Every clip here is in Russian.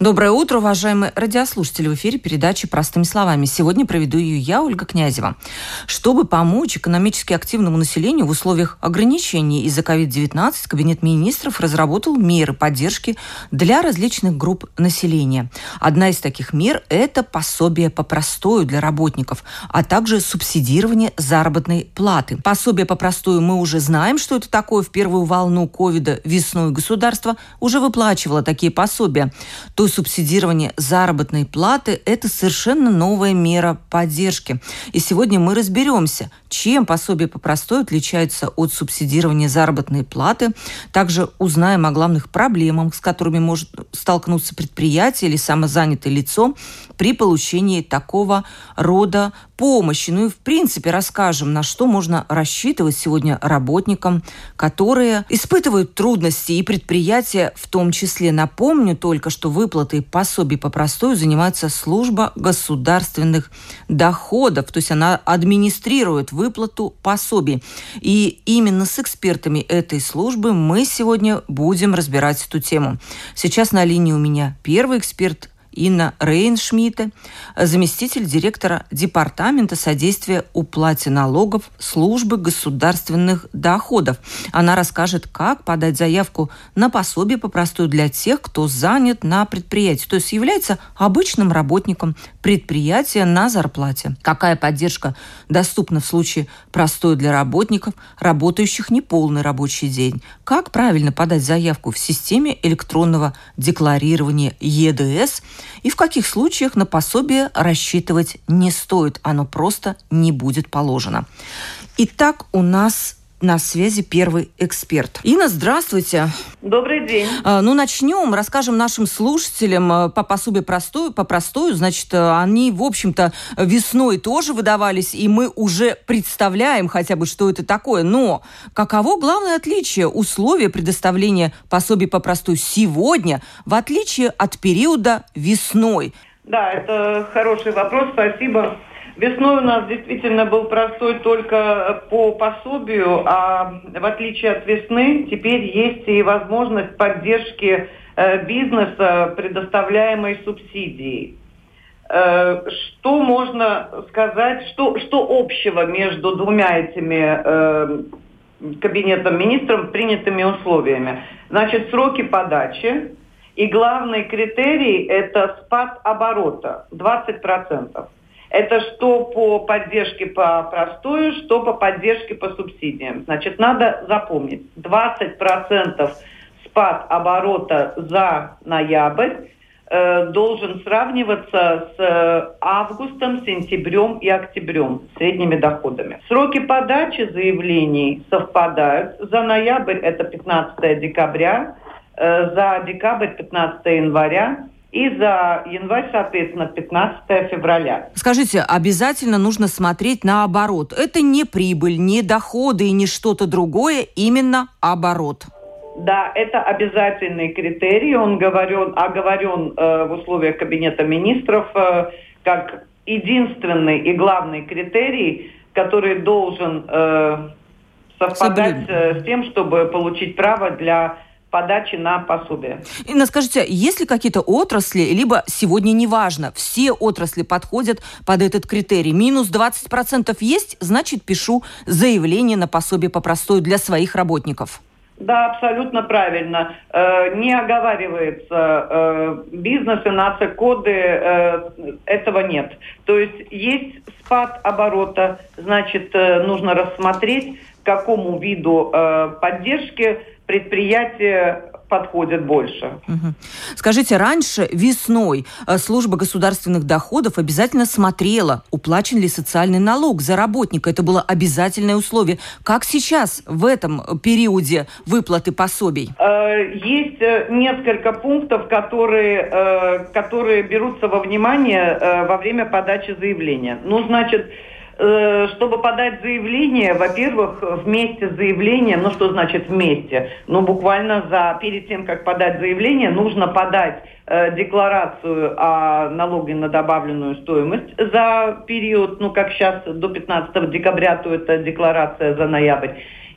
Доброе утро, уважаемые радиослушатели. В эфире передачи «Простыми словами». Сегодня проведу ее я, Ольга Князева. Чтобы помочь экономически активному населению в условиях ограничений из-за COVID-19, Кабинет министров разработал меры поддержки для различных групп населения. Одна из таких мер – это пособие по простою для работников, а также субсидирование заработной платы. Пособие по простою мы уже знаем, что это такое. В первую волну ковида весной государство уже выплачивало такие пособия. То субсидирование заработной платы – это совершенно новая мера поддержки. И сегодня мы разберемся, чем пособие по простой отличается от субсидирования заработной платы. Также узнаем о главных проблемах, с которыми может столкнуться предприятие или самозанятое лицо при получении такого рода помощи. Ну и в принципе расскажем, на что можно рассчитывать сегодня работникам, которые испытывают трудности и предприятия в том числе. Напомню только, что выплаты пособий по простой занимается служба государственных доходов, то есть она администрирует выплату пособий. И именно с экспертами этой службы мы сегодня будем разбирать эту тему. Сейчас на линии у меня первый эксперт Инна Рейншмидте, заместитель директора Департамента содействия уплате налогов Службы государственных доходов. Она расскажет, как подать заявку на пособие попростую для тех, кто занят на предприятии, то есть является обычным работником предприятия на зарплате. Какая поддержка доступна в случае простой для работников, работающих неполный рабочий день? Как правильно подать заявку в системе электронного декларирования ЕДС – и в каких случаях на пособие рассчитывать не стоит, оно просто не будет положено. Итак, у нас на связи первый эксперт. Инна, здравствуйте. Добрый день. А, ну, начнем. Расскажем нашим слушателям а, по пособию простую, по простую. Значит, а, они, в общем-то, весной тоже выдавались, и мы уже представляем хотя бы, что это такое. Но каково главное отличие условия предоставления пособий по простую сегодня, в отличие от периода весной? Да, это хороший вопрос, спасибо. Весной у нас действительно был простой только по пособию, а в отличие от весны теперь есть и возможность поддержки э, бизнеса, предоставляемой субсидией. Э, что можно сказать, что, что общего между двумя этими э, кабинетом министров принятыми условиями? Значит, сроки подачи и главный критерий – это спад оборота 20%. Это что по поддержке по простую, что по поддержке по субсидиям. Значит, надо запомнить, 20% спад оборота за ноябрь э, должен сравниваться с э, августом, сентябрем и октябрем средними доходами. Сроки подачи заявлений совпадают. За ноябрь это 15 декабря, э, за декабрь 15 января и за январь, соответственно, 15 февраля. Скажите, обязательно нужно смотреть наоборот. Это не прибыль, не доходы и не что-то другое, именно оборот. Да, это обязательный критерий. Он говорен, оговорен э, в условиях Кабинета министров э, как единственный и главный критерий, который должен э, совпадать э, с тем, чтобы получить право для подачи на пособие. Инна, скажите, есть ли какие-то отрасли, либо сегодня неважно, все отрасли подходят под этот критерий? Минус 20% есть, значит, пишу заявление на пособие по простой для своих работников. Да, абсолютно правильно. Э, не оговаривается э, бизнесы, наци-коды, э, этого нет. То есть есть спад оборота, значит, нужно рассмотреть, какому виду поддержки предприятия подходят больше. Угу. Скажите, раньше весной э, служба государственных доходов обязательно смотрела, уплачен ли социальный налог за работника. Это было обязательное условие. Как сейчас в этом периоде выплаты пособий? Э, есть э, несколько пунктов, которые, которые берутся во внимание во время подачи заявления. Ну, значит, Э, чтобы подать заявление, во-первых, вместе с заявлением, ну что значит вместе? Ну буквально за, перед тем, как подать заявление, нужно подать э, декларацию о налоге на добавленную стоимость за период, ну как сейчас до 15 декабря, то это декларация за ноябрь.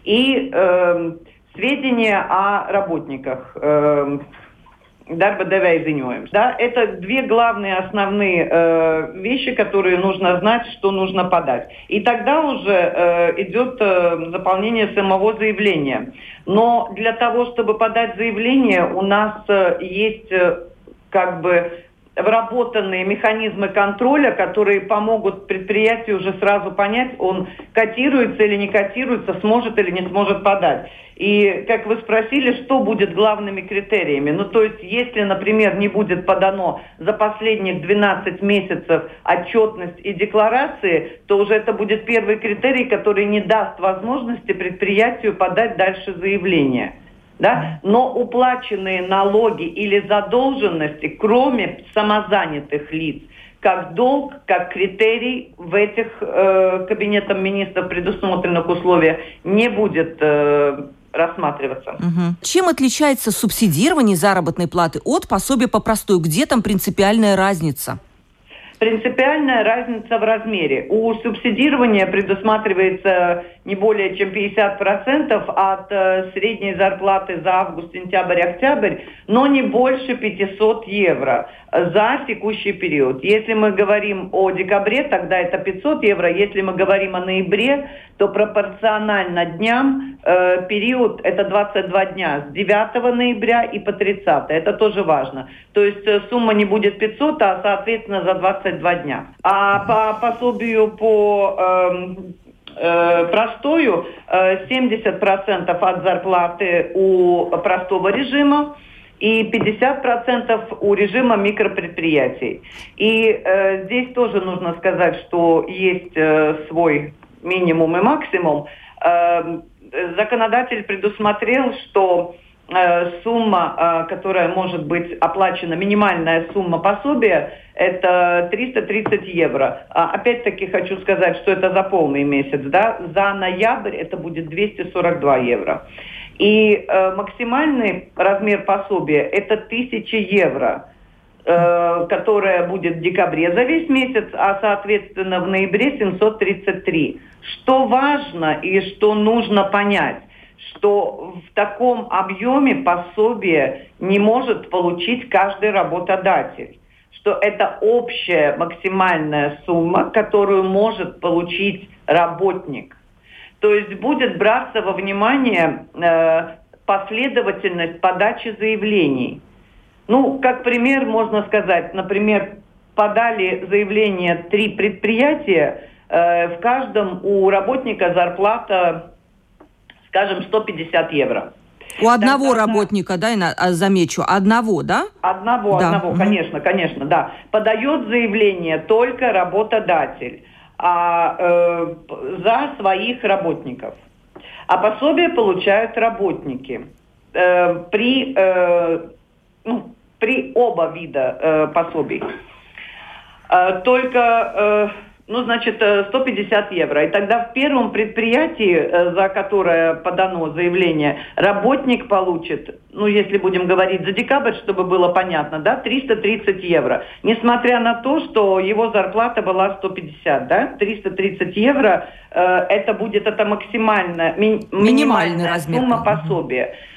И э, сведения о работниках. Э, darba devēja ziņojums. Да? Это две главные основные э, вещи, которые нужно знать, что нужно подать. И тогда уже э, идет э, заполнение самого заявления. Но для того, чтобы подать заявление, у нас э, есть э, как бы вработанные механизмы контроля, которые помогут предприятию уже сразу понять, он котируется или не котируется, сможет или не сможет подать. И, как вы спросили, что будет главными критериями? Ну, то есть, если, например, не будет подано за последних 12 месяцев отчетность и декларации, то уже это будет первый критерий, который не даст возможности предприятию подать дальше заявление да, но уплаченные налоги или задолженности, кроме самозанятых лиц, как долг, как критерий в этих э, кабинетом министров предусмотренных условиях не будет э, рассматриваться. Угу. Чем отличается субсидирование заработной платы от пособия по простой? Где там принципиальная разница? Принципиальная разница в размере. У субсидирования предусматривается не более чем 50% от э, средней зарплаты за август, сентябрь, октябрь, но не больше 500 евро за текущий период. Если мы говорим о декабре, тогда это 500 евро. Если мы говорим о ноябре, то пропорционально дням э, период это 22 дня с 9 ноября и по 30. Это тоже важно. То есть э, сумма не будет 500, а соответственно за 22 дня. А по пособию по э, э, простою э, 70% от зарплаты у простого режима и 50% у режима микропредприятий. И э, здесь тоже нужно сказать, что есть э, свой минимум и максимум. Э, законодатель предусмотрел, что э, сумма, э, которая может быть оплачена, минимальная сумма пособия, это 330 евро. А, опять-таки хочу сказать, что это за полный месяц. Да? За ноябрь это будет 242 евро. И э, максимальный размер пособия это 1000 евро, э, которая будет в декабре за весь месяц, а соответственно в ноябре 733. Что важно и что нужно понять, что в таком объеме пособие не может получить каждый работодатель что это общая максимальная сумма, которую может получить работник. То есть будет браться во внимание э, последовательность подачи заявлений. Ну, как пример можно сказать, например, подали заявление три предприятия, э, в каждом у работника зарплата, скажем, 150 евро. У одного Тогда, работника, да, я а, замечу, одного, да? Одного, да. одного, угу. конечно, конечно, да. Подает заявление только работодатель а, э, за своих работников. А пособие получают работники э, при, э, ну, при оба вида э, пособий. Э, только э, ну, значит, 150 э, евро. И тогда в первом предприятии, э, за которое подано заявление, работник получит, ну, если будем говорить за декабрь, чтобы было понятно, да, 330 евро. Несмотря на то, что его зарплата была 150, да, 330 евро, э, это будет, это максимально, ми, минимальный размер. сумма пособия. Э,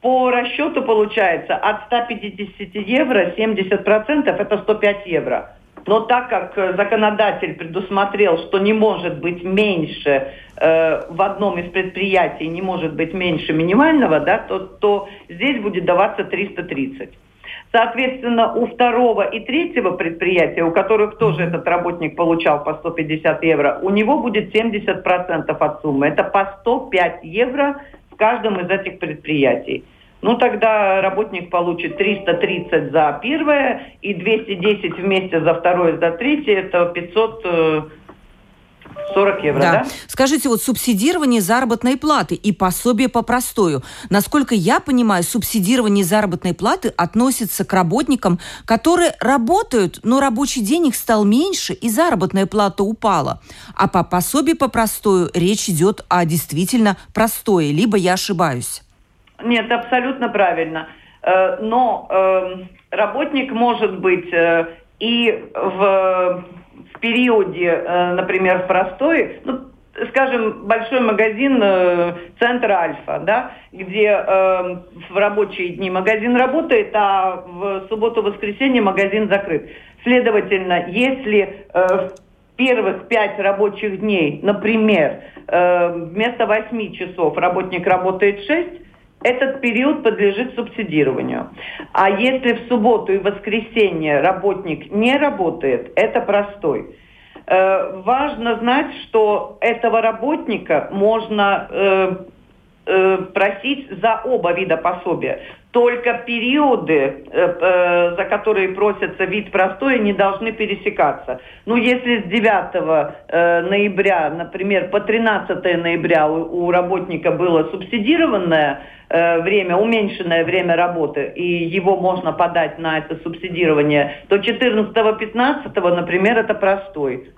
по расчету получается от 150 евро 70% это 105 евро. Но так как э, законодатель предусмотрел, что не может быть меньше э, в одном из предприятий, не может быть меньше минимального, да, то, то здесь будет даваться 330. Соответственно, у второго и третьего предприятия, у которых тоже этот работник получал по 150 евро, у него будет 70% от суммы. Это по 105 евро в каждом из этих предприятий. Ну тогда работник получит 330 за первое и 210 вместе за второе, за третье, это 500, 40 евро, да. да? Скажите, вот субсидирование заработной платы и пособие по простою. Насколько я понимаю, субсидирование заработной платы относится к работникам, которые работают, но рабочий день их стал меньше и заработная плата упала. А по пособию по простою речь идет о действительно простое, либо я ошибаюсь. Нет, абсолютно правильно. Э, но эм, работник может быть э, и в периоде, э, например, в простой, ну, скажем, большой магазин э, центр Альфа, да, где э, в рабочие дни магазин работает, а в субботу-воскресенье магазин закрыт. Следовательно, если э, в первых пять рабочих дней, например, э, вместо восьми часов работник работает шесть, этот период подлежит субсидированию. А если в субботу и воскресенье работник не работает, это простой. Э, важно знать, что этого работника можно э, э, просить за оба вида пособия. Только периоды, э, э, за которые просится вид простой, не должны пересекаться. Ну, если с 9 э, ноября, например, по 13 ноября у, работника было субсидированное время, уменьшенное время работы, и его можно подать на это субсидирование, то 14-15, например, это простой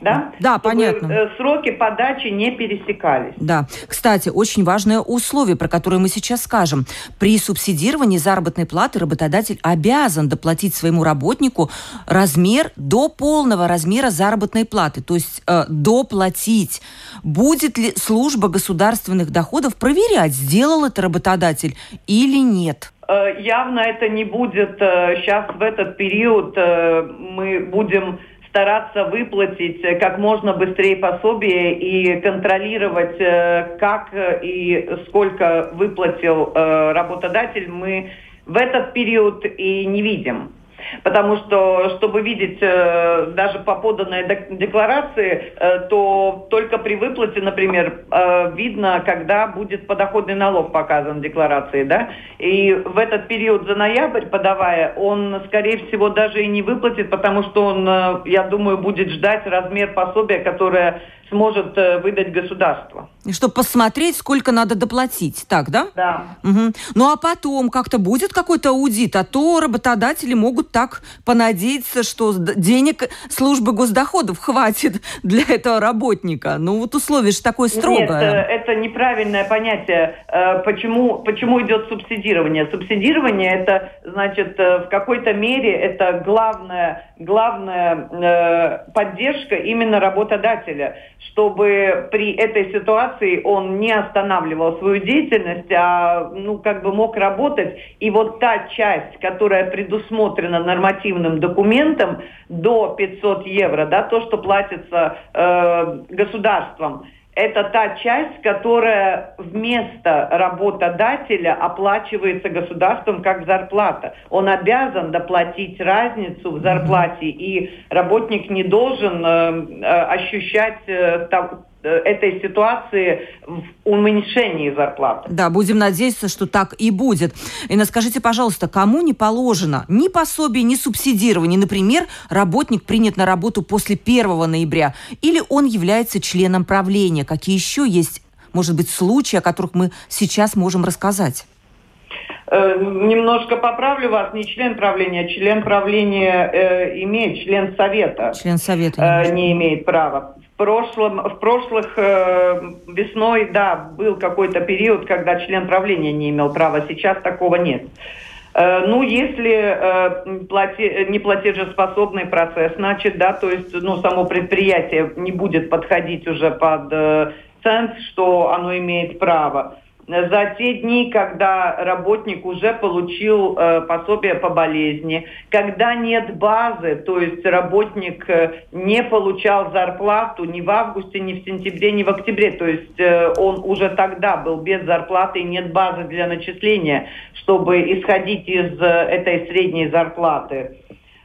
да? Да, Чтобы понятно. Э, сроки подачи не пересекались. Да. Кстати, очень важное условие, про которое мы сейчас скажем. При субсидировании заработной платы работодатель обязан доплатить своему работнику размер до полного размера заработной платы, то есть э, доплатить. Будет ли служба государственных доходов проверять, сделал это работодатель или нет? Э, явно это не будет сейчас э, в этот период. Мы будем стараться выплатить э, как можно быстрее пособие и контролировать, э, как э, и сколько выплатил работодатель, мы в этот период и не видим. Потому что, чтобы видеть э, даже по поданной декларации, э, то только при выплате, например, э, видно, когда будет подоходный налог показан в декларации, да, и в этот период за ноябрь, подавая, он, скорее всего, даже и не выплатит, потому что он, я думаю, будет ждать размер пособия, которое сможет э, выдать государство. И чтобы посмотреть, сколько надо доплатить, так, да? Да. Угу. Ну а потом как-то будет какой-то аудит, а то работодатели могут так понадеяться, что денег службы госдоходов хватит для этого работника. Ну вот условие же такое строгое. Нет, э, это неправильное понятие. Э, почему, почему идет субсидирование? Субсидирование это, значит, в какой-то мере это главная, главная поддержка именно работодателя чтобы при этой ситуации он не останавливал свою деятельность, а ну как бы мог работать. И вот та часть, которая предусмотрена нормативным документом до 500 евро, да, то, что платится э, государством, это та часть, которая вместо работодателя оплачивается государством как зарплата. Он обязан доплатить разницу в зарплате, и работник не должен э, э ощущать э, Э, этой ситуации в уменьшении зарплаты. Да, будем надеяться, что так и будет. И скажите, пожалуйста, кому не положено ни пособие, ни субсидирование? Например, работник принят на работу после 1 ноября, или он является членом правления? Какие еще есть, может быть, случаи, о которых мы сейчас можем рассказать? Э, немножко поправлю вас, не член правления, а член правления э, имеет, член совета. Член совета э, не имеет права прошлом, в прошлых э, весной, да, был какой-то период, когда член правления не имел права, сейчас такого нет. Э, ну, если э, плати, неплатежеспособный процесс, значит, да, то есть, ну, само предприятие не будет подходить уже под э, ценз, что оно имеет право за те дни, когда работник уже получил э, пособие по болезни, когда нет базы, то есть работник э, не получал зарплату ни в августе, ни в сентябре, ни в октябре, то есть э, он уже тогда был без зарплаты и нет базы для начисления, чтобы исходить из э, этой средней зарплаты.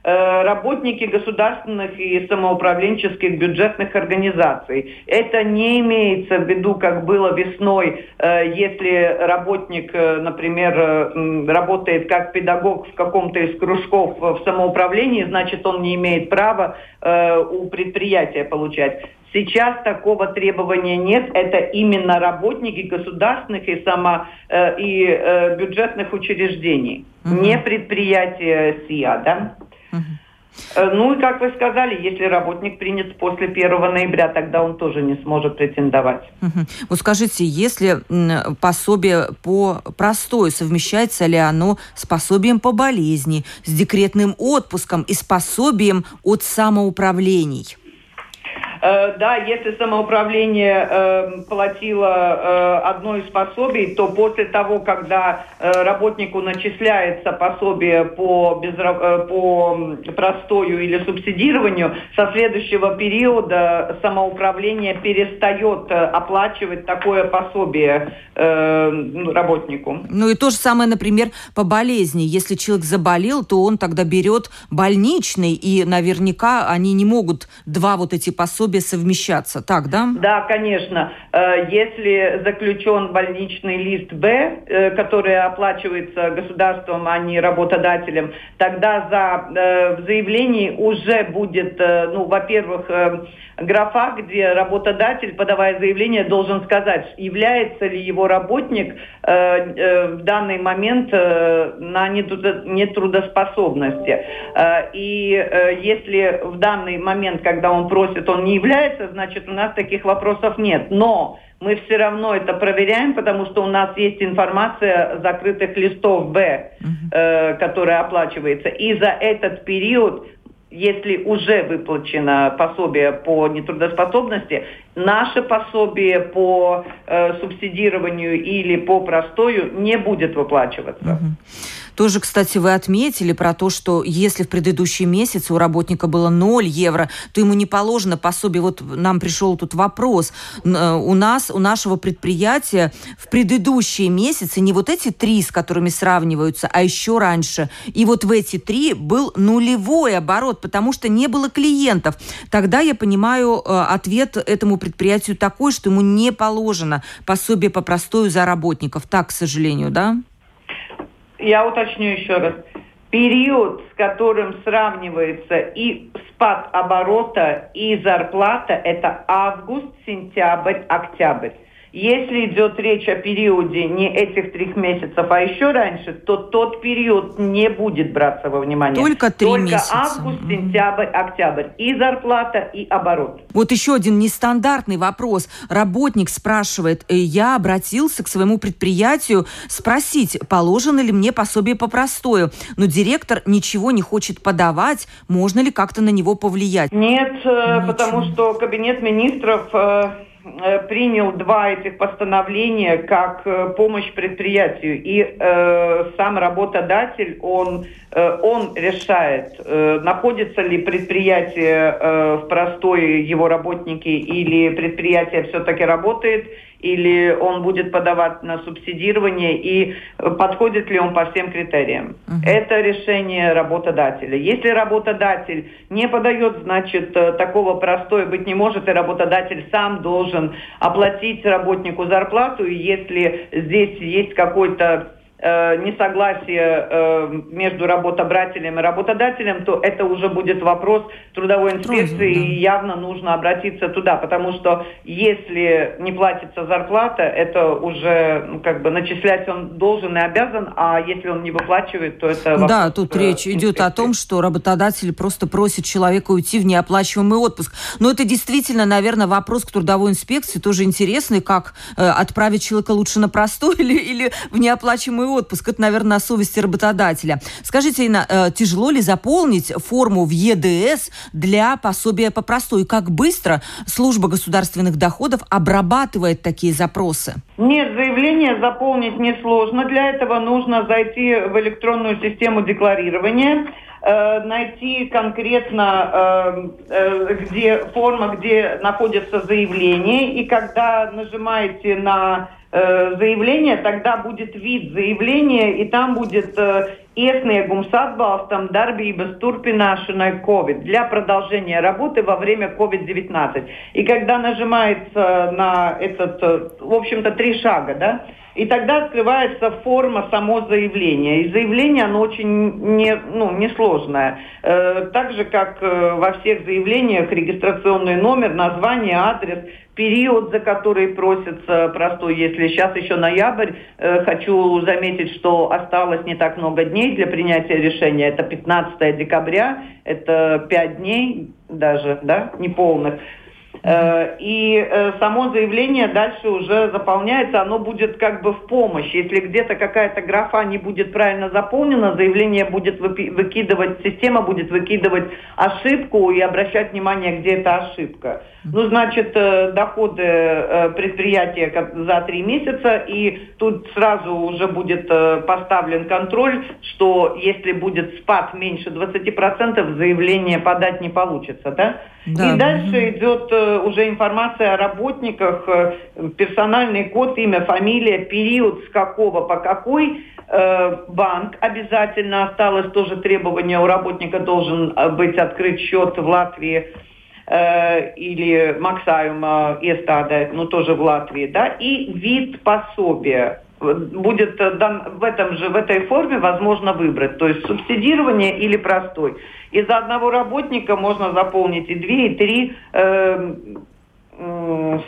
Э, работники государственных и самоуправленческих бюджетных организаций. Это не имеется в виду, как было весной, э, если работник, э, например, работает как педагог в каком-то из кружков в самоуправлении, значит, он не имеет права у предприятия получать. Сейчас такого требования нет. Это именно работники государственных и само и бюджетных учреждений, угу. не предприятия СИА, да? Угу. Ну и, как вы сказали, если работник принят после 1 ноября, тогда он тоже не сможет претендовать. Угу. Вот скажите, если пособие по простой, совмещается ли оно с пособием по болезни, с декретным отпуском и с пособием от самоуправлений? Э, да, если самоуправление э, платило э, одно из пособий, то после того, когда работнику начисляется пособие по, безраб... Э, по простою или субсидированию, со следующего периода самоуправление перестает оплачивать такое пособие ну, работнику. Ну и то же самое, например, по болезни. Если человек заболел, то он тогда берет больничный, и наверняка они не могут два вот эти пособия себе совмещаться, так, да? Да, конечно. Э, если заключен больничный лист Б, э, который оплачивается государством, а не работодателем, тогда за, э, в заявлении уже будет, ну, во-первых, графа, где работодатель, подавая заявление, должен сказать, является ли его работник в данный момент на нетрудоспособности. И если в данный момент, когда он просит, он не является, значит, у нас таких вопросов нет. Но мы все равно это проверяем, потому что у нас есть информация закрытых листов Б, э, которая оплачивается. И за этот период если уже выплачено пособие по нетрудоспособности, наше пособие по э, субсидированию или по простою не будет выплачиваться. Угу. Тоже, кстати, вы отметили про то, что если в предыдущий месяц у работника было 0 евро, то ему не положено пособие. Вот нам пришел тут вопрос. Э, у нас, у нашего предприятия в предыдущие месяцы не вот эти три, с которыми сравниваются, а еще раньше. И вот в эти три был нулевой оборот, потому что не было клиентов. Тогда я понимаю э, ответ этому предприятию такой, что ему не положено пособие по простою за работников. Так, к сожалению, да? Я уточню еще раз. Период, с которым сравнивается и спад оборота, и зарплата, это август, сентябрь, октябрь. Если идет речь о периоде не этих трех месяцев, а еще раньше, то тот период не будет браться во внимание. Только три Только месяца. август, сентябрь, октябрь. И зарплата, и оборот. Вот еще один нестандартный вопрос. Работник спрашивает, «Э, я обратился к своему предприятию спросить, положено ли мне пособие по простою, но директор ничего не хочет подавать, можно ли как-то на него повлиять? Нет, э, Ничего. потому что кабинет министров э, принял два этих постановления как э, помощь предприятию. И э, сам работодатель, он, э, он решает, э, находится ли предприятие э, в простой его работники или предприятие все-таки работает или он будет подавать на субсидирование и подходит ли он по всем критериям. Uh-huh. Это решение работодателя. Если работодатель не подает, значит, э, такого простое быть не может, и работодатель сам должен оплатить работнику зарплату, и если здесь есть какой-то Э, несогласие э, между работодателем и работодателем, то это уже будет вопрос трудовой инспекции, Трудно, да. и явно нужно обратиться туда, потому что если не платится зарплата, это уже ну, как бы начислять он должен и обязан, а если он не выплачивает, то это вопрос, Да, тут э, речь инспекции. идет о том, что работодатель просто просит человека уйти в неоплачиваемый отпуск. Но это действительно, наверное, вопрос к трудовой инспекции, тоже интересный, как э, отправить человека лучше на простой или, или в неоплачиваемый свой отпуск. Это, наверное, на совести работодателя. Скажите, Инна, э, тяжело ли заполнить форму в ЕДС для пособия по простой? Как быстро служба государственных доходов обрабатывает такие запросы? Нет, заявление заполнить несложно. Для этого нужно зайти в электронную систему декларирования, э, найти конкретно, э, где форма, где находится заявление, и когда нажимаете на Э, заявление, тогда будет вид заявления, и там будет э, iesniegums atbalstam darbības turpināšanai COVID для продолжения работы во время COVID-19. И когда нажимается на этот, в общем-то, три шага, да, и тогда открывается форма само заявления. И заявление, оно очень не, ну, несложное. Э, так же, как э, во всех заявлениях, регистрационный номер, название, адрес, период, за который просится простой. Если сейчас еще ноябрь, э, хочу заметить, что осталось не так много дней для принятия решения. Это 15 декабря, это 5 дней даже, да, неполных. Э, и э, само заявление дальше уже заполняется, оно будет как бы в помощь. Если где-то какая-то графа не будет правильно заполнена, заявление будет выкидывать, система будет выкидывать ошибку и обращать внимание, где эта ошибка. Ну, значит, э, доходы предприятия за три месяца, и тут сразу уже будет поставлен контроль, что если будет спад меньше 20%, заявление подать не получится, да? Да. И дальше идет э, уже информация о работниках, э, персональный код, имя, фамилия, период с какого по какой. Э, банк обязательно осталось тоже требование у работника должен быть открыт счет в Латвии или Максаюма иестādē, ну тоже в Латвии, да, и вид пособия будет дан, в этом же в этой форме возможно выбрать, то есть субсидирование или простой. Из за одного работника можно заполнить и две, и три э,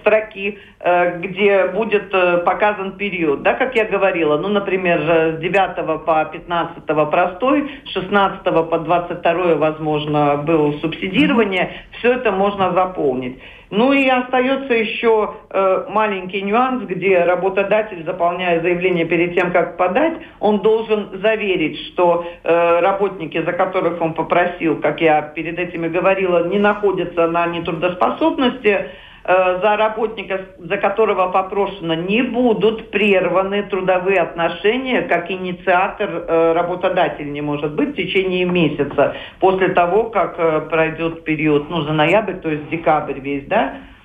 строки, э, где будет э, показан период, да, как я говорила, ну, например, с 9 по 15 простой, с 16 по 22, возможно, было субсидирование, все это можно заполнить. Ну и остается еще э, маленький нюанс, где работодатель, заполняя заявление перед тем, как подать, он должен заверить, что э, работники, за которых он попросил, как я перед этим и говорила, не находятся на нетрудоспособности, Э, за работника, за которого попрошено, не будут прерваны трудовые отношения, как инициатор э, работодатель не может быть в течение месяца после того, как э, пройдет период, ну, за ноябрь, то есть декабрь весь, да,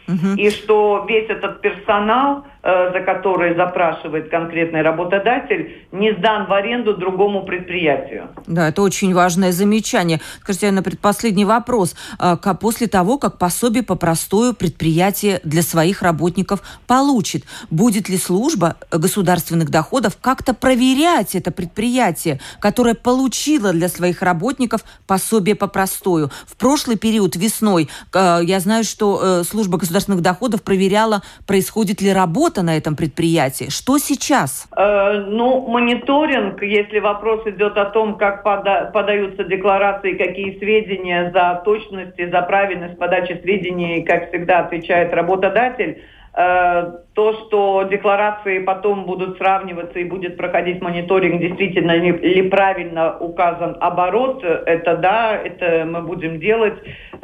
угу. и что весь этот персонал за который запрашивает конкретный работодатель, не сдан в аренду другому предприятию. Да, это очень важное замечание. Скажите, на предпоследний вопрос. А, после того, как пособие по простою предприятие для своих работников получит, будет ли служба государственных доходов как-то проверять это предприятие, которое получило для своих работников пособие по простою? В прошлый период весной э, я знаю, что э, служба государственных доходов проверяла, происходит ли работа работа на этом предприятии. Что сейчас? Э, ну, мониторинг, если вопрос идет о том, как пода подаются декларации, какие сведения за точность и за правильность подачи сведений, как всегда отвечает работодатель, то, что декларации потом будут сравниваться и будет проходить мониторинг, действительно ли, правильно указан оборот, это да, это мы будем делать.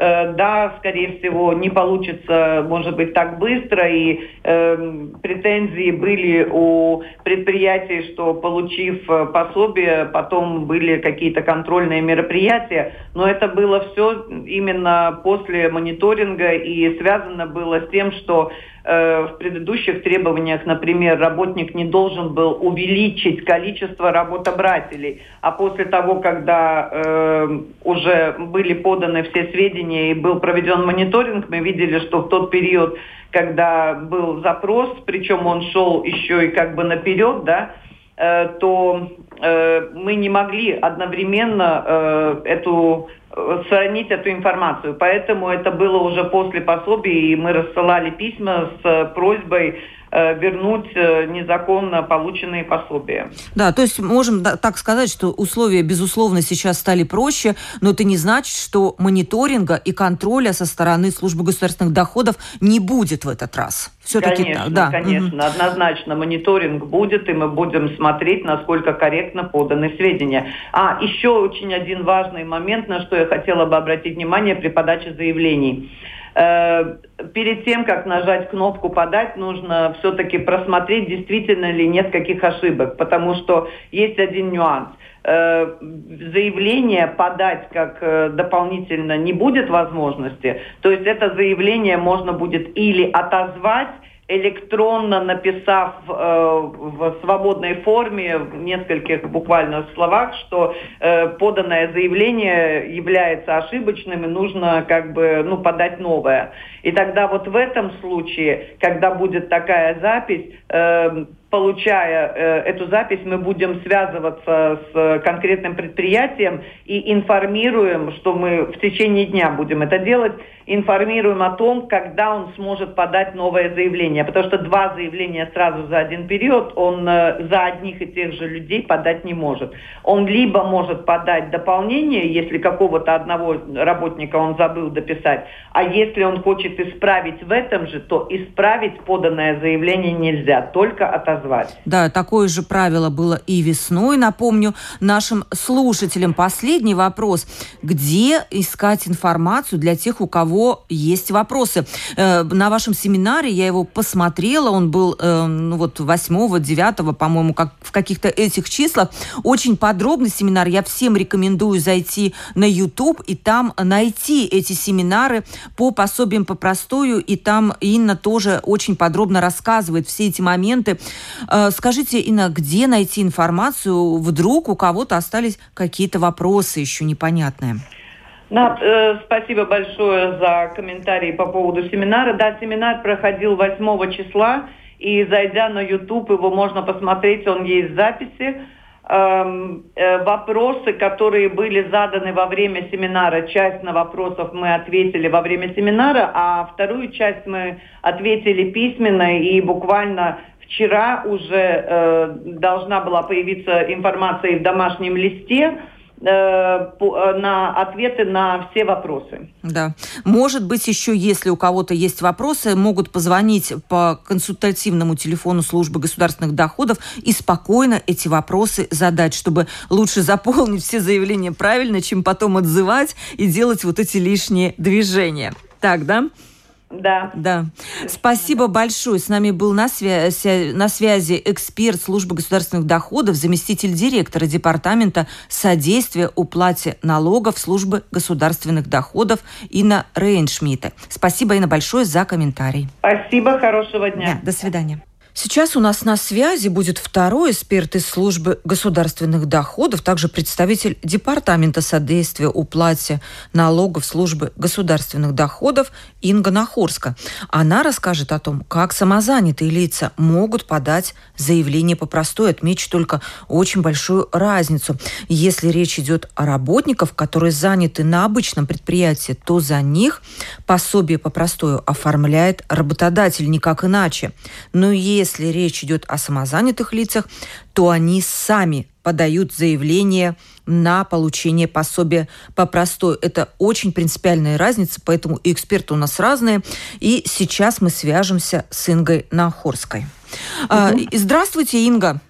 Э, да, скорее всего, не получится, может быть, так быстро, и э, претензии были у предприятий, что получив э, пособие, потом были какие-то контрольные мероприятия, но это было все именно после мониторинга и связано было с тем, что э, в предыдущем предыдущих требованиях, например, работник не должен был увеличить количество работодателей, а после того, когда э, уже были поданы все сведения и был проведен мониторинг, мы видели, что в тот период, когда был запрос, причем он шел еще и как бы наперед, да, э, то э, мы не могли одновременно э, эту сохранить эту информацию. Поэтому это было уже после пособия, и мы рассылали письма с просьбой вернуть э, незаконно полученные пособия. Да, то есть можем так сказать, что условия, безусловно, сейчас стали проще, но это не значит, что мониторинга и контроля со стороны службы государственных доходов не будет в этот раз. Все-таки конечно, так, да. Конечно, угу. однозначно мониторинг будет, и мы будем смотреть, насколько корректно поданы сведения. А еще очень один важный момент, на что я хотела бы обратить внимание при подаче заявлений. Э, перед тем, как нажать кнопку «Подать», нужно все-таки просмотреть, действительно ли нет каких ошибок, потому что есть один нюанс. Э, заявление подать как э, дополнительно не будет возможности, то есть это заявление можно будет или отозвать, электронно написав э, в свободной форме, в нескольких буквально словах, что э, поданное заявление является ошибочным и нужно как бы ну, подать новое. И тогда вот в этом случае, когда будет такая запись, э, получая э, эту запись, мы будем связываться с конкретным предприятием и информируем, что мы в течение дня будем это делать, информируем о том, когда он сможет подать новое заявление. Потому что два заявления сразу за один период он э, за одних и тех же людей подать не может. Он либо может подать дополнение, если какого-то одного работника он забыл дописать, а если он хочет исправить в этом же, то исправить поданное заявление нельзя, только отозвать. Да, такое же правило было и весной. Напомню нашим слушателям последний вопрос. Где искать информацию для тех, у кого есть вопросы. Э, на вашем семинаре я его посмотрела, он был э, ну, вот 8-9, по-моему, как в каких-то этих числах. Очень подробный семинар. Я всем рекомендую зайти на YouTube и там найти эти семинары по пособиям по простою. И там Инна тоже очень подробно рассказывает все эти моменты. Э, скажите, Инна, где найти информацию? Вдруг у кого-то остались какие-то вопросы еще непонятные? Да, э, спасибо большое за комментарии по поводу семинара. Да, семинар проходил 8 числа, и зайдя на YouTube, его можно посмотреть, он есть в записи. Эм, э, вопросы, которые были заданы во время семинара, часть на вопросов мы ответили во время семинара, а вторую часть мы ответили письменно, и буквально вчера уже э, должна была появиться информация в домашнем листе, Э, э, на ответы на все вопросы. Да. Может быть, еще, если у кого-то есть вопросы, могут позвонить по консультативному телефону службы государственных доходов и спокойно эти вопросы задать, чтобы лучше заполнить все заявления правильно, чем потом отзывать и делать вот эти лишние движения. Так, да? Да. Да. Спасибо большое. С нами был на, свя- на связи эксперт службы государственных доходов, заместитель директора департамента содействия уплате налогов службы государственных доходов Инна Рейншмидта. Спасибо, Инна, большое за комментарий. Спасибо, хорошего дня. Да, до свидания. Сейчас у нас на связи будет второй эксперт из службы государственных доходов, также представитель Департамента содействия уплате налогов службы государственных доходов Инга Нахорска. Она расскажет о том, как самозанятые лица могут подать заявление по простой. Отмечу только очень большую разницу. Если речь идет о работниках, которые заняты на обычном предприятии, то за них пособие по простою оформляет работодатель никак иначе. Но если если речь идет о самозанятых лицах, то они сами подают заявление на получение пособия по простой. Это очень принципиальная разница, поэтому и эксперты у нас разные. И сейчас мы свяжемся с Ингой Нахорской. Угу. Здравствуйте, Инга.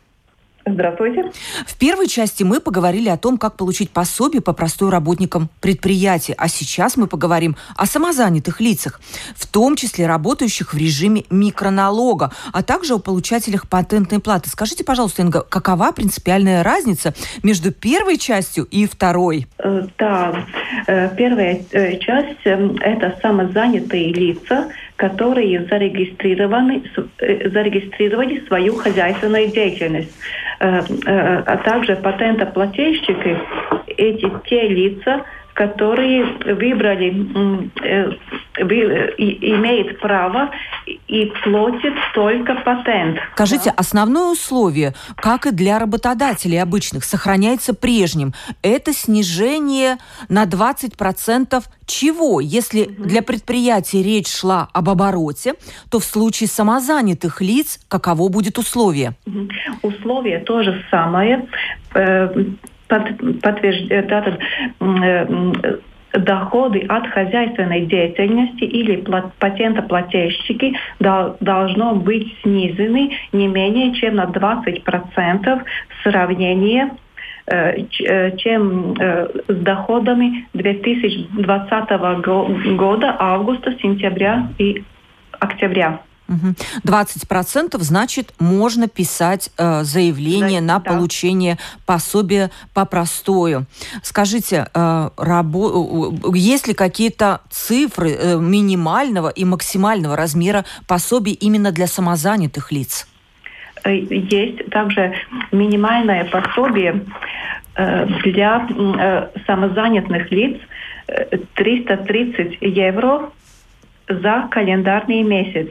Здравствуйте. В первой части мы поговорили о том, как получить пособие по простой работникам предприятий, а сейчас мы поговорим о самозанятых лицах, в том числе работающих в режиме микроналога, а также о получателях патентной платы. Скажите, пожалуйста, Инга, какова принципиальная разница между первой частью и второй? Э, да, э, первая э, часть – это самозанятые лица, которые зарегистрированы, зарегистрировали свою хозяйственную деятельность. Э, э, а также патентоплательщики, эти те лица, которые выбрали, э, имеют право и платят только патент. Скажите, основное условие, как и для работодателей обычных, сохраняется прежним. Это снижение на 20% чего? Если для предприятия речь шла об обороте, то в случае самозанятых лиц каково будет условие? Условие то же самое. Э, подтверждает, э, доходы от хозяйственной деятельности или патентоплательщики должно быть снижены не менее чем на 20% в сравнении э, э, чем с доходами 2020 года, августа, сентября и октября. 20% значит можно писать э, заявление да, на да. получение пособия по простою. Скажите, э, рабо... есть ли какие-то цифры э, минимального и максимального размера пособий именно для самозанятых лиц? Э, есть также минимальное пособие э, для э, самозанятых лиц 330 евро за календарный месяц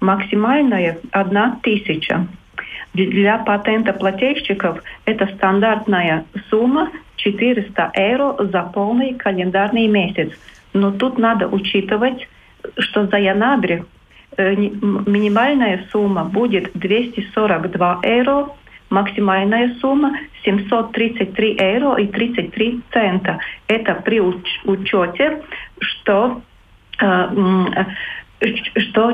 максимальная одна тысяча. Для патентоплательщиков это стандартная сумма 400 евро за полный календарный месяц. Но тут надо учитывать, что за январь э, минимальная сумма будет 242 евро, максимальная сумма 733 евро и 33 цента. Это при уч учете, что э, что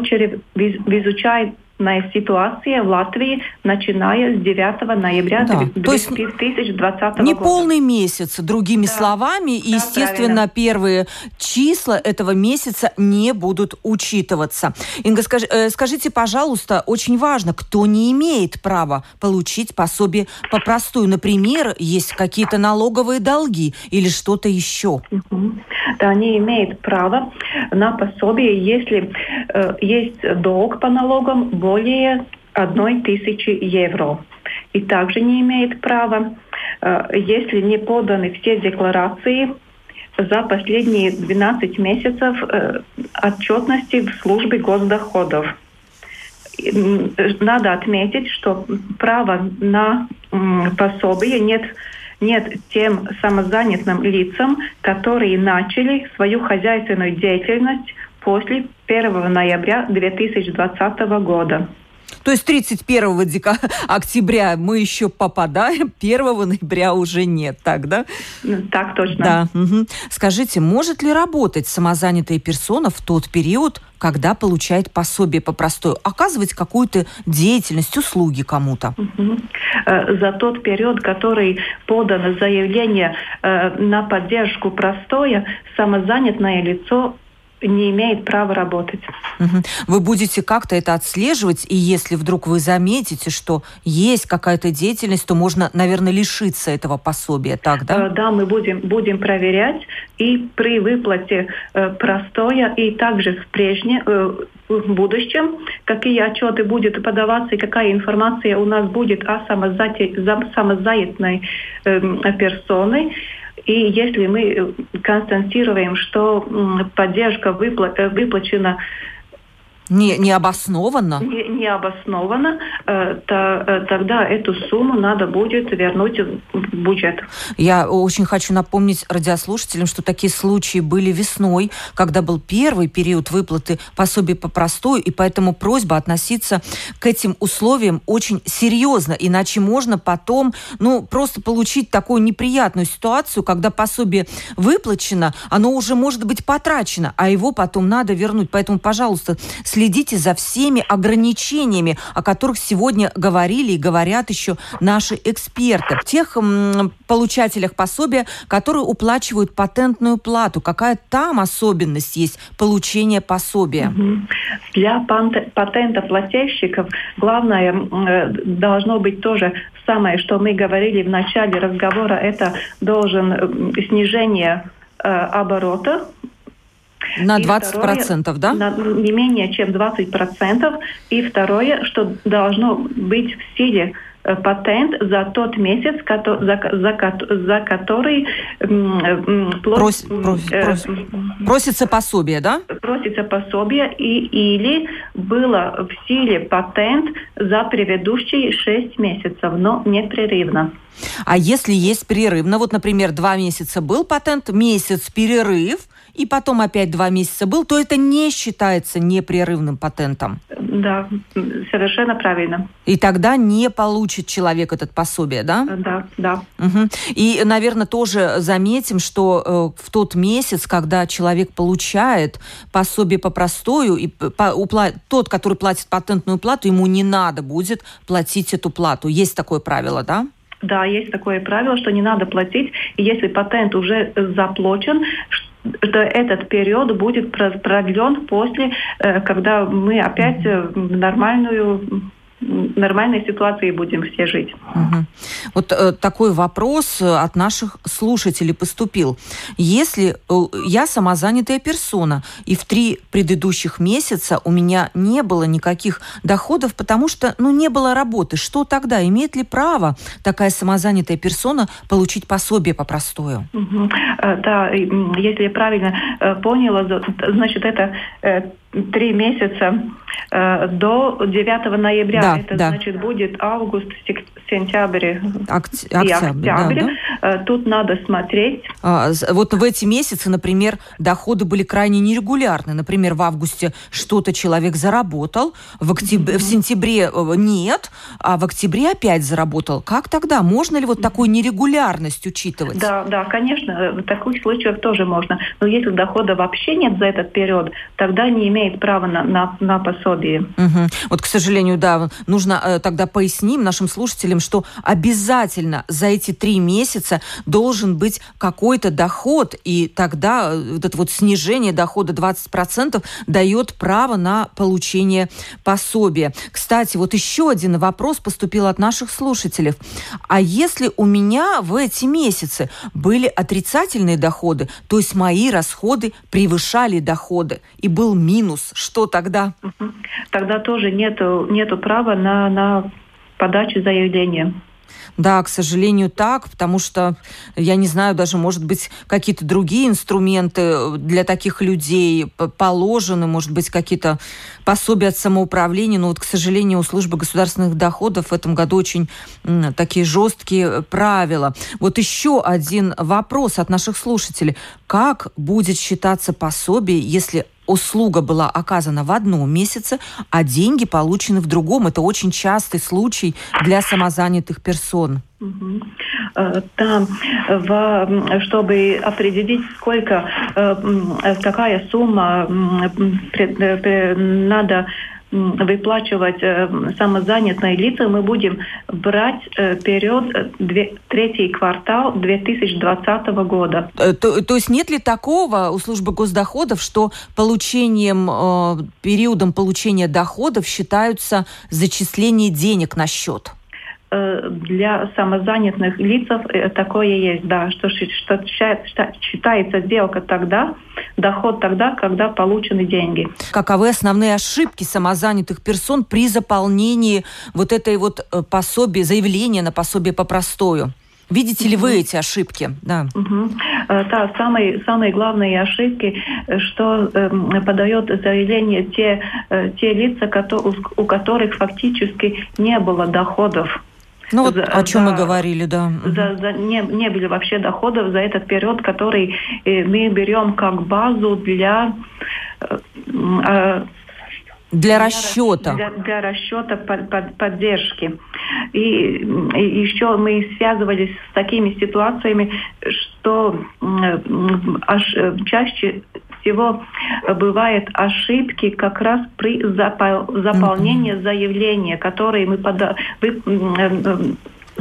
чрезвычайно ситуация в Латвии, начиная с 9 ноября да. 2020 не года. полный месяц, другими да. словами, да, естественно, правильно. первые числа этого месяца не будут учитываться. Инга, скаж, э, скажите, пожалуйста, очень важно, кто не имеет права получить пособие по простую. Например, есть какие-то налоговые долги или что-то еще. Угу. Да, они имеют право на пособие, если э, есть долг по налогам, более одной тысячи евро. И также не имеет права, э, если не поданы все декларации за последние 12 месяцев э, отчетности в службе госдоходов. Надо отметить, что права на пособие нет нет тем самозанятым лицам, которые начали свою хозяйственную деятельность после 1 ноября 2020 года. То есть 31 дека... октября мы еще попадаем, 1 ноября уже нет, так, да? Ну, так точно. Да. Угу. Скажите, может ли работать самозанятая персона в тот период, когда получает пособие по простой, оказывать какую-то деятельность, услуги кому-то? Угу. За тот период, который подано заявление э, на поддержку простое, самозанятое лицо не имеет права работать. Вы будете как-то это отслеживать, и если вдруг вы заметите, что есть какая-то деятельность, то можно, наверное, лишиться этого пособия, так, да? Э, да, мы будем, будем проверять, и при выплате э, простое, и также в прежнем, э, в будущем, какие отчеты будут подаваться и какая информация у нас будет о самозанятной э, персоне, и если мы э, констатируем, что поддержка выпла- э, выплачена не, не обоснованно? Не, обоснованно, э, то, э, тогда эту сумму надо будет вернуть в бюджет. Я очень хочу напомнить радиослушателям, что такие случаи были весной, когда был первый период выплаты пособий по простую, и поэтому просьба относиться к этим условиям очень серьезно, иначе можно потом, ну, просто получить такую неприятную ситуацию, когда пособие выплачено, оно уже может быть потрачено, а его потом надо вернуть. Поэтому, пожалуйста, следите следите за всеми ограничениями, о которых сегодня говорили и говорят еще наши эксперты. Тех м, получателях пособия, которые уплачивают патентную плату. Какая там особенность есть получения пособия? Для патентоплательщиков главное э, должно быть тоже самое, что мы говорили в начале разговора, это должен э, снижение э, оборота на 20%, второе, да? На не менее чем 20%. И второе, что должно быть в силе э, патент за тот месяц, за, за, за который прос, прос, э, прос, просится пособие, да? Просится пособие и или было в силе патент за предыдущие 6 месяцев, но непрерывно. А если есть прерывно, вот, например, два месяца был патент, месяц перерыв, и потом опять два месяца был, то это не считается непрерывным патентом. Да, совершенно правильно. И тогда не получит человек этот пособие, да? Да, да. Угу. И, наверное, тоже заметим, что э, в тот месяц, когда человек получает пособие по простою, и по, упла... тот, который платит патентную плату, ему не надо будет платить эту плату. Есть такое правило, да? Да, есть такое правило, что не надо платить. Если патент уже заплачен, что этот период будет продлен после, когда мы опять в нормальную нормальной ситуации будем все жить. Угу. Вот э, такой вопрос э, от наших слушателей поступил. Если э, я самозанятая персона, и в три предыдущих месяца у меня не было никаких доходов, потому что ну, не было работы, что тогда? Имеет ли право такая самозанятая персона получить пособие по простою? Угу. Да, если я правильно э, поняла, значит, это три месяца э, до 9 ноября. Да, Это да. значит будет август, сентябрь Окт... и октябрь. Да, да. Э, тут надо смотреть. А, вот в эти месяцы, например, доходы были крайне нерегулярны. Например, в августе что-то человек заработал, в, октябре, mm-hmm. в сентябре э, нет, а в октябре опять заработал. Как тогда? Можно ли вот такую нерегулярность учитывать? Да, да, конечно, в таких случаях тоже можно. Но если дохода вообще нет за этот период, тогда не имеет имеет право на, на, на пособие. Угу. Вот, к сожалению, да, нужно э, тогда поясним нашим слушателям, что обязательно за эти три месяца должен быть какой-то доход, и тогда э, вот это вот снижение дохода 20% дает право на получение пособия. Кстати, вот еще один вопрос поступил от наших слушателей. А если у меня в эти месяцы были отрицательные доходы, то есть мои расходы превышали доходы, и был минус, минус, что тогда? Тогда тоже нету, нету права на, на подачу заявления. Да, к сожалению, так, потому что, я не знаю, даже, может быть, какие-то другие инструменты для таких людей положены, может быть, какие-то пособия от самоуправления, но вот, к сожалению, у службы государственных доходов в этом году очень такие жесткие правила. Вот еще один вопрос от наших слушателей. Как будет считаться пособие, если услуга была оказана в одном месяце, а деньги получены в другом. Это очень частый случай для самозанятых персон. Э, чтобы определить, сколько, э, какая сумма э, надо выплачивать э, самозанятые лица, мы будем брать э, период две, третий квартал 2020 года. Э, то, то есть нет ли такого у службы госдоходов, что получением, э, периодом получения доходов считаются зачисление денег на счет? Э, для самозанятых лиц э, такое есть, да, что, что считается сделка тогда, доход тогда, когда получены деньги. Каковы основные ошибки самозанятых персон при заполнении вот этой вот э, пособия, заявления на пособие по простою? Видите ли вы эти ошибки? Да. Угу. Да, самые, самые главные ошибки, что э, подает заявление те, те лица, у которых фактически не было доходов. Ну вот за, о чем за, мы говорили, да. За, за, не, не было вообще доходов за этот период, который э, мы берем как базу для э, э для расчета. Для, для расчета под, под, поддержки. И, и еще мы связывались с такими ситуациями, что аж чаще всего бывают ошибки как раз при запол заполнении заявления, которые мы пода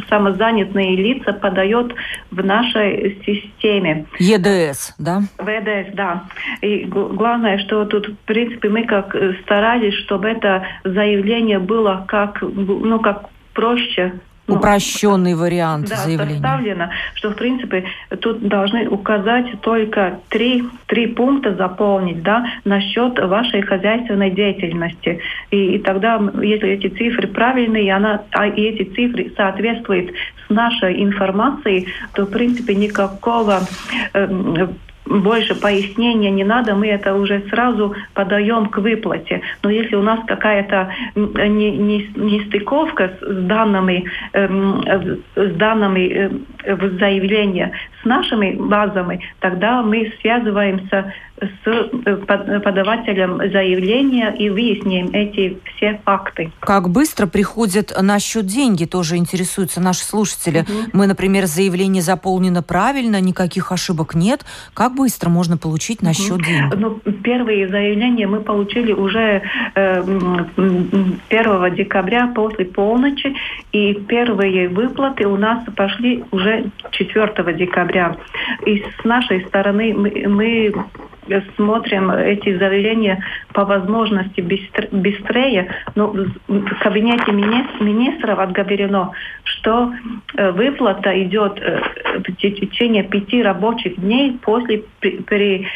самозанятые лица подает в нашей системе. ЕДС, да? В ЕДС, да. И главное, что тут, в принципе, мы как старались, чтобы это заявление было как, ну, как проще ну, упрощенный вариант да, заявления. составлено, что, в принципе, тут должны указать только три, три пункта заполнить да, насчет вашей хозяйственной деятельности. И, и тогда, если эти цифры правильные, и, она, а, и эти цифры соответствуют с нашей информацией, то, в принципе, никакого э, больше пояснения не надо, мы это уже сразу подаем к выплате. Но если у нас какая-то нестыковка не, не с данными, э, с данными в заявлении с нашими базами, тогда мы связываемся с э, подавателем заявления и выясним эти все факты. Как быстро приходят на счет деньги, тоже интересуются наши слушатели. Угу. Мы, например, заявление заполнено правильно, никаких ошибок нет. Как быстро можно получить на счет деньги? Ну, первые заявления мы получили уже э, 1 декабря после полночи, и первые выплаты у нас пошли уже 4 декабря. И с нашей стороны мы, мы смотрим эти заявления по возможности быстрее. Но в кабинете министров отговорено, что э, выплата идет э, в течение пяти рабочих дней после при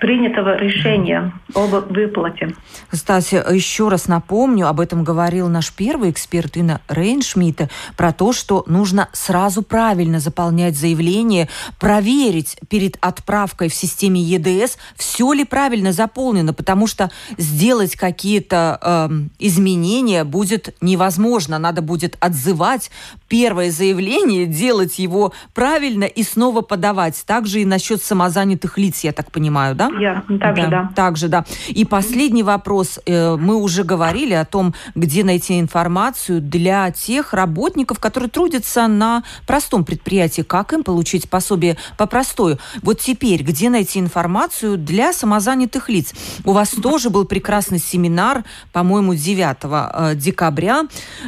принятого решения об выплате. Кстати, еще раз напомню, об этом говорил наш первый эксперт Инна Рейншмидта, про то, что нужно сразу правильно заполнять заявление, проверить перед отправкой в системе ЕДС, все ли правильно заполнено, потому что сделать какие-то э, изменения будет невозможно. Надо будет отзывать первое заявление, делать его правильно и снова подавать. Также и насчет самозанятых лиц, я так понимаю, да? Я, также, да. да. Также, да. И последний вопрос. Э, мы уже говорили о том, где найти информацию для тех работников, которые трудятся на простом предприятии. Как им получить пособие по простою? Вот теперь, где найти информацию для самозанятых лиц? У вас тоже был прекрасный семинар, по-моему, 9 э, декабря.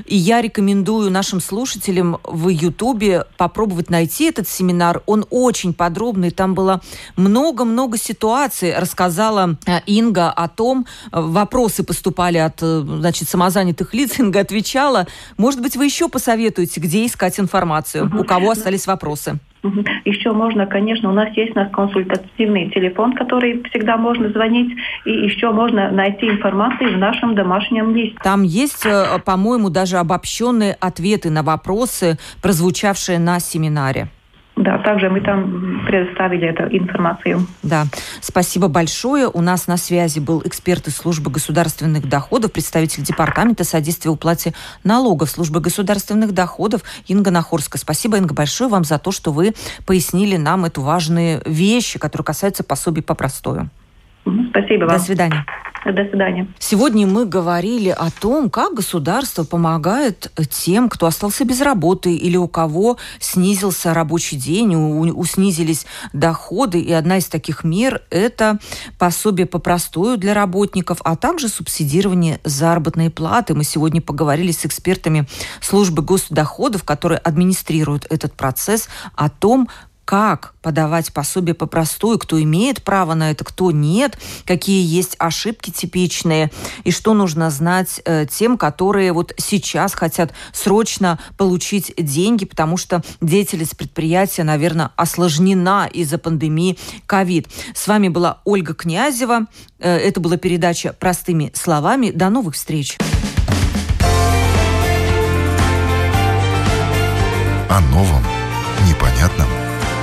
И я рекомендую нашим слушателям в Ютубе попробовать найти этот семинар. Он очень подробный. Там было много-много ситуаций, ситуации рассказала э, Инга о том, э, вопросы поступали от э, значит, самозанятых лиц, Инга отвечала. Может быть, вы еще посоветуете, где искать информацию, у кого остались вопросы? Еще можно, конечно, у нас есть у нас консультативный телефон, который всегда можно звонить, и еще можно найти информацию в нашем домашнем листе. Там есть, по-моему, даже обобщенные ответы на вопросы, прозвучавшие на семинаре. Да, также мы там предоставили эту информацию. Да, спасибо большое. У нас на связи был эксперт из службы государственных доходов, представитель департамента содействия уплате налогов службы государственных доходов Инга Нахорска. Спасибо, Инга, большое вам за то, что вы пояснили нам эту важные вещи, которые касаются пособий по простою. Спасибо вам. До свидания. До свидания. Сегодня мы говорили о том, как государство помогает тем, кто остался без работы или у кого снизился рабочий день, у, у снизились доходы. И одна из таких мер – это пособие по простою для работников, а также субсидирование заработной платы. Мы сегодня поговорили с экспертами службы госдоходов, которые администрируют этот процесс, о том, как подавать пособие по простую, кто имеет право на это, кто нет, какие есть ошибки типичные, и что нужно знать э, тем, которые вот сейчас хотят срочно получить деньги, потому что деятельность предприятия, наверное, осложнена из-за пандемии ковид. С вами была Ольга Князева. Э, это была передача «Простыми словами». До новых встреч! О новом, непонятном –